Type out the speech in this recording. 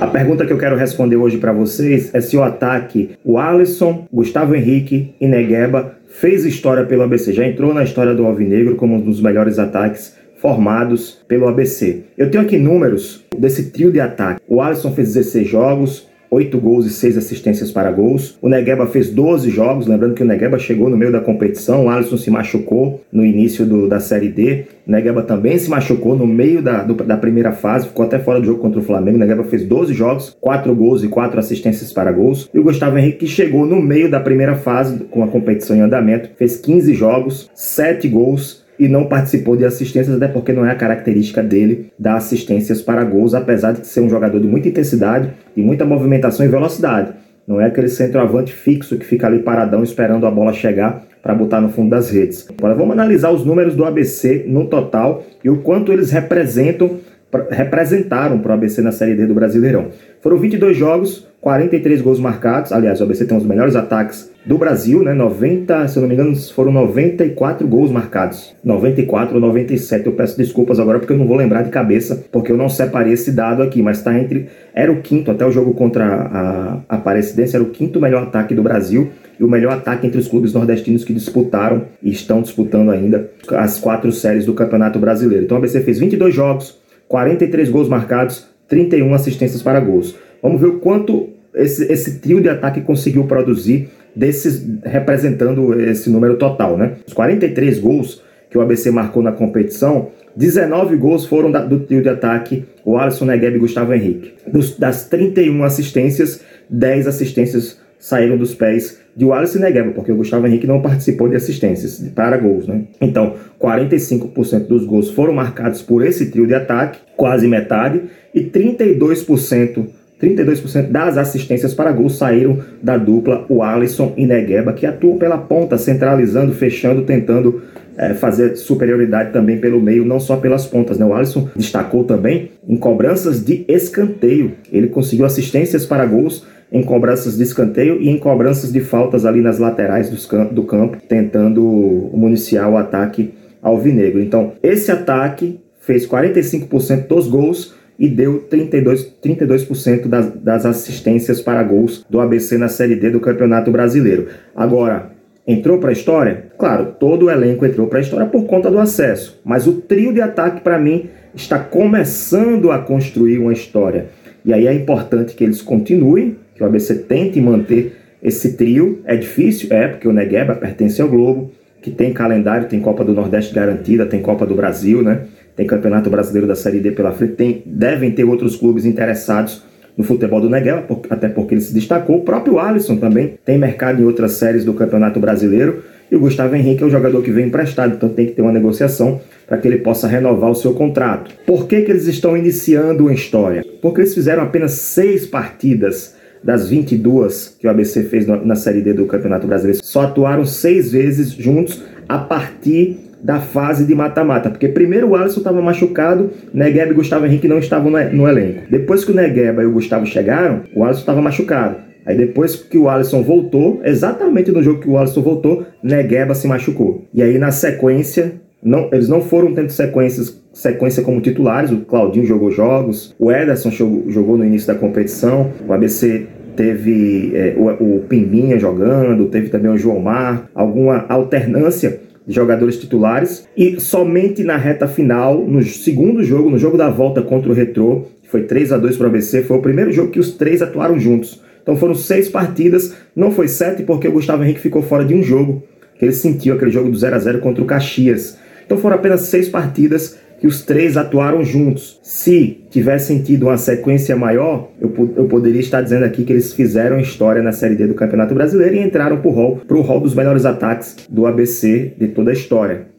A pergunta que eu quero responder hoje para vocês é se o ataque, o Alisson, Gustavo Henrique e Negueba fez história pelo ABC, já entrou na história do Alvinegro como um dos melhores ataques formados pelo ABC. Eu tenho aqui números desse trio de ataque. O Alisson fez 16 jogos, 8 gols e 6 assistências para gols. O Negueba fez 12 jogos, lembrando que o Negueba chegou no meio da competição, o Alisson se machucou no início do, da Série D, o Negueba também se machucou no meio da, do, da primeira fase, ficou até fora do jogo contra o Flamengo. O Negueba fez 12 jogos, 4 gols e 4 assistências para gols. E o Gustavo Henrique, que chegou no meio da primeira fase com a competição em andamento, fez 15 jogos, 7 gols e não participou de assistências, até porque não é a característica dele dar assistências para gols, apesar de ser um jogador de muita intensidade, de muita movimentação e velocidade. Não é aquele centroavante fixo que fica ali paradão esperando a bola chegar para botar no fundo das redes. Agora vamos analisar os números do ABC no total e o quanto eles representam representaram para o ABC na Série D do Brasileirão. Foram 22 jogos, 43 gols marcados. Aliás, o ABC tem os melhores ataques do Brasil, né? 90, se eu não me engano, foram 94 gols marcados. 94 ou 97. Eu peço desculpas agora porque eu não vou lembrar de cabeça, porque eu não separei esse dado aqui, mas está entre. Era o quinto, até o jogo contra a Aparecidense, era o quinto melhor ataque do Brasil e o melhor ataque entre os clubes nordestinos que disputaram e estão disputando ainda as quatro séries do Campeonato Brasileiro. Então o ABC fez 22 jogos, 43 gols marcados, 31 assistências para gols. Vamos ver o quanto esse, esse trio de ataque conseguiu produzir desses representando esse número total, né? Os 43 gols que o ABC marcou na competição, 19 gols foram da, do trio de ataque, o Alisson Negueb e Gustavo Henrique. Dos, das 31 assistências, 10 assistências saíram dos pés de Wallace Negueba, porque o Gustavo Henrique não participou de assistências para gols, né? Então, 45% dos gols foram marcados por esse trio de ataque, quase metade, e 32% 32% das assistências para gols saíram da dupla o Alisson e Negueba, que atuam pela ponta, centralizando, fechando, tentando é, fazer superioridade também pelo meio, não só pelas pontas. Né? O Alisson destacou também em cobranças de escanteio. Ele conseguiu assistências para gols em cobranças de escanteio e em cobranças de faltas ali nas laterais do campo, tentando municiar o ataque alvinegro. Então, esse ataque fez 45% dos gols e deu 32%, 32 das, das assistências para gols do ABC na Série D do Campeonato Brasileiro. Agora, entrou para a história? Claro, todo o elenco entrou para a história por conta do acesso, mas o trio de ataque, para mim, está começando a construir uma história. E aí é importante que eles continuem que o ABC tente manter esse trio. É difícil? É, porque o Negueba pertence ao Globo, que tem calendário, tem Copa do Nordeste garantida, tem Copa do Brasil, né? Tem Campeonato Brasileiro da Série D pela frente, tem, devem ter outros clubes interessados no futebol do Negueba, até porque ele se destacou. O próprio Alisson também tem mercado em outras séries do Campeonato Brasileiro. E o Gustavo Henrique é o jogador que vem emprestado, então tem que ter uma negociação para que ele possa renovar o seu contrato. Por que, que eles estão iniciando uma história? Porque eles fizeram apenas seis partidas das 22 que o ABC fez na Série D do Campeonato Brasileiro, só atuaram seis vezes juntos a partir da fase de mata-mata, porque primeiro o Alisson estava machucado, Negueba e Gustavo Henrique não estavam no elenco. Depois que o Negueba e o Gustavo chegaram, o Alisson estava machucado. Aí depois que o Alisson voltou, exatamente no jogo que o Alisson voltou, Negueba se machucou. E aí na sequência, não, eles não foram tendo sequências, sequência como titulares, o Claudinho jogou jogos, o Ederson jogou, jogou no início da competição, o ABC teve é, o, o Pimbinha jogando, teve também o João Mar, alguma alternância jogadores titulares e somente na reta final, no segundo jogo, no jogo da volta contra o Retrô, que foi 3 a 2 para o ABC, foi o primeiro jogo que os três atuaram juntos. Então foram seis partidas, não foi sete porque o Gustavo Henrique ficou fora de um jogo, que ele sentiu aquele jogo do 0 a 0 contra o Caxias. Então foram apenas seis partidas que os três atuaram juntos. Se tivessem tido uma sequência maior, eu, eu poderia estar dizendo aqui que eles fizeram história na Série D do Campeonato Brasileiro e entraram para o hall, dos melhores ataques do ABC de toda a história.